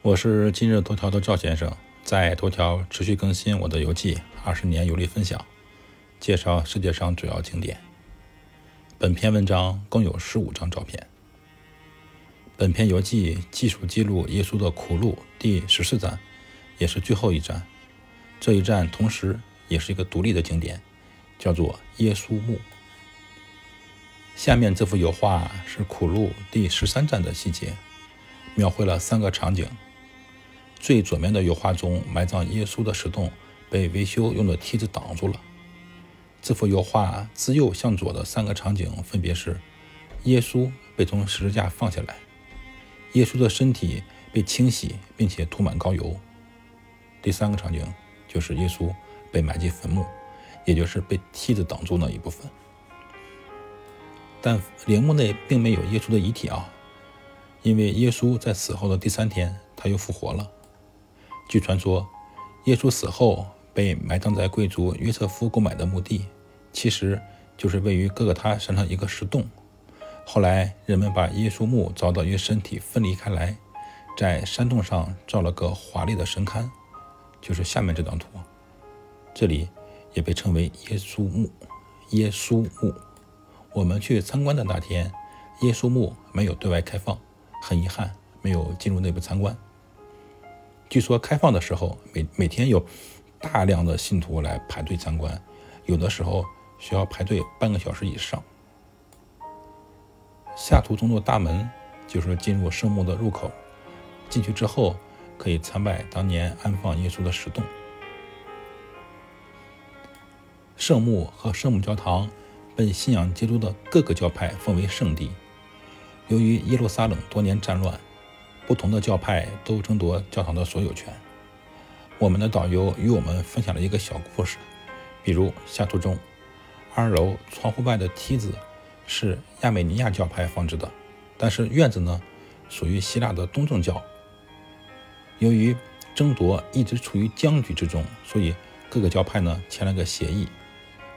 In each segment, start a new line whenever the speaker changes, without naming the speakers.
我是今日头条的赵先生，在头条持续更新我的游记，二十年游历分享，介绍世界上主要景点。本篇文章共有十五张照片。本篇游记记述记录耶稣的苦路第十四站，也是最后一站。这一站同时也是一个独立的景点，叫做耶稣墓。下面这幅油画是苦路第十三站的细节，描绘了三个场景。最左面的油画中埋葬耶稣的石洞被维修用的梯子挡住了。这幅油画自右向左的三个场景分别是：耶稣被从十字架放下来，耶稣的身体被清洗并且涂满膏油。第三个场景就是耶稣被埋进坟墓，也就是被梯子挡住那一部分。但陵墓内并没有耶稣的遗体啊，因为耶稣在死后的第三天他又复活了。据传说，耶稣死后被埋葬在贵族约瑟夫购买的墓地，其实就是位于哥哥他山上一个石洞。后来人们把耶稣墓凿得与身体分离开来，在山洞上造了个华丽的神龛，就是下面这张图。这里也被称为耶稣墓。耶稣墓，我们去参观的那天，耶稣墓没有对外开放，很遗憾，没有进入内部参观。据说开放的时候，每每天有大量的信徒来排队参观，有的时候需要排队半个小时以上。下图中的大门就是进入圣墓的入口，进去之后可以参拜当年安放耶稣的石洞。圣墓和圣母教堂被信仰基督的各个教派奉为圣地。由于耶路撒冷多年战乱。不同的教派都争夺教堂的所有权。我们的导游与我们分享了一个小故事，比如下图中，二楼窗户外的梯子是亚美尼亚教派放置的，但是院子呢属于希腊的东正教。由于争夺一直处于僵局之中，所以各个教派呢签了个协议，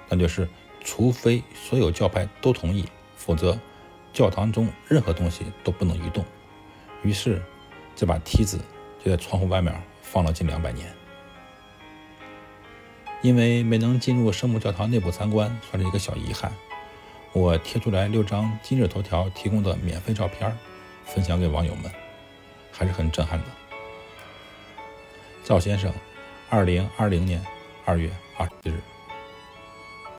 那就是除非所有教派都同意，否则教堂中任何东西都不能移动。于是，这把梯子就在窗户外面放了近两百年。因为没能进入圣母教堂内部参观，算是一个小遗憾。我贴出来六张今日头条提供的免费照片，分享给网友们，还是很震撼的。赵先生，二零二零年二月二十日。